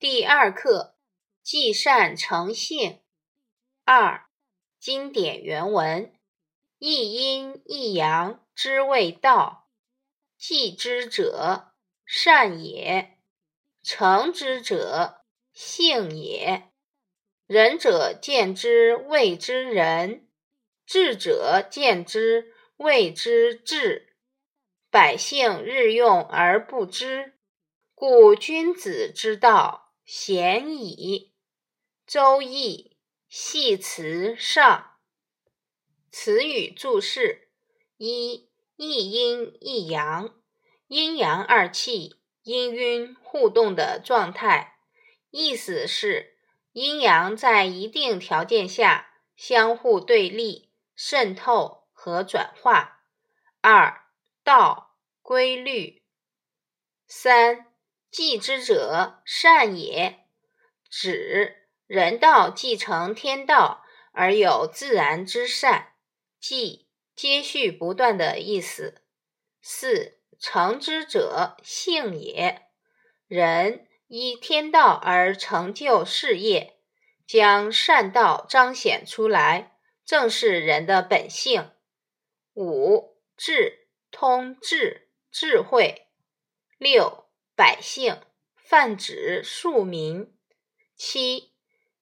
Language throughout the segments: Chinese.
第二课：积善成性。二、经典原文：一阴一阳之谓道，继之者善也，成之者性也。仁者见之谓之仁，智者见之谓之智。百姓日用而不知，故君子之道。贤矣。周易系辞上。词语注释：一、一阴一阳，阴阳二气氤氲互动的状态，意思是阴阳在一定条件下相互对立、渗透和转化。二、道规律。三。继之者善也，指人道继承天道而有自然之善，继接续不断的意思。四成之者性也，人依天道而成就事业，将善道彰显出来，正是人的本性。五智通智智慧。六。百姓泛指庶民。七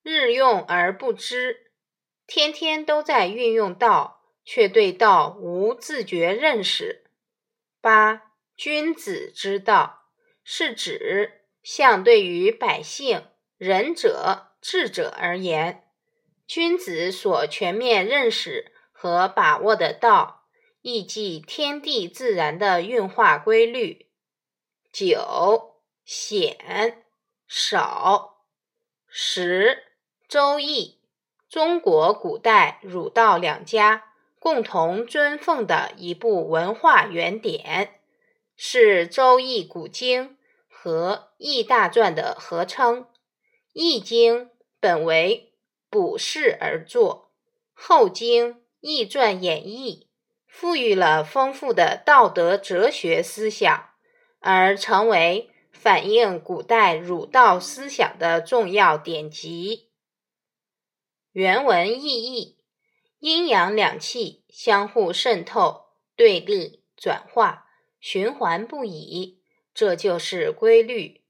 日用而不知，天天都在运用道，却对道无自觉认识。八君子之道，是指相对于百姓、仁者、智者而言，君子所全面认识和把握的道，亦即天地自然的运化规律。九显少十《周易》，中国古代儒道两家共同尊奉的一部文化原典，是《周易》古经和《易大传》的合称。《易经》本为卜筮而作，后经《易传》演绎，赋予了丰富的道德哲学思想。而成为反映古代儒道思想的重要典籍。原文意义：阴阳两气相互渗透、对立、转化、循环不已，这就是规律。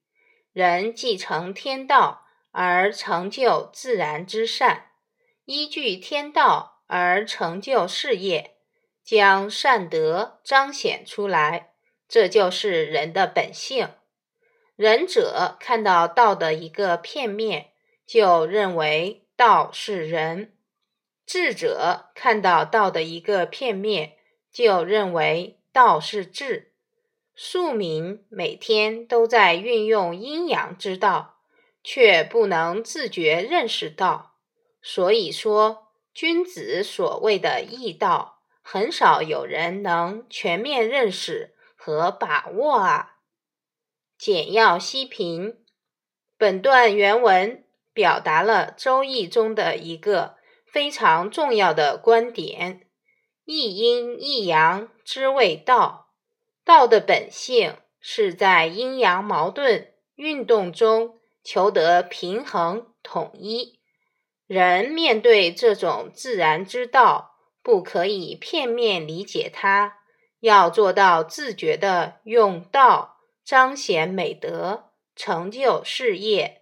人继承天道而成就自然之善，依据天道而成就事业，将善德彰显出来。这就是人的本性。仁者看到道的一个片面，就认为道是仁；智者看到道的一个片面，就认为道是智。庶民每天都在运用阴阳之道，却不能自觉认识道。所以说，君子所谓的义道，很少有人能全面认识。和把握啊！简要析评。本段原文表达了《周易》中的一个非常重要的观点：一阴一阳之谓道。道的本性是在阴阳矛盾运动中求得平衡统一。人面对这种自然之道，不可以片面理解它。要做到自觉的用道彰显美德、成就事业，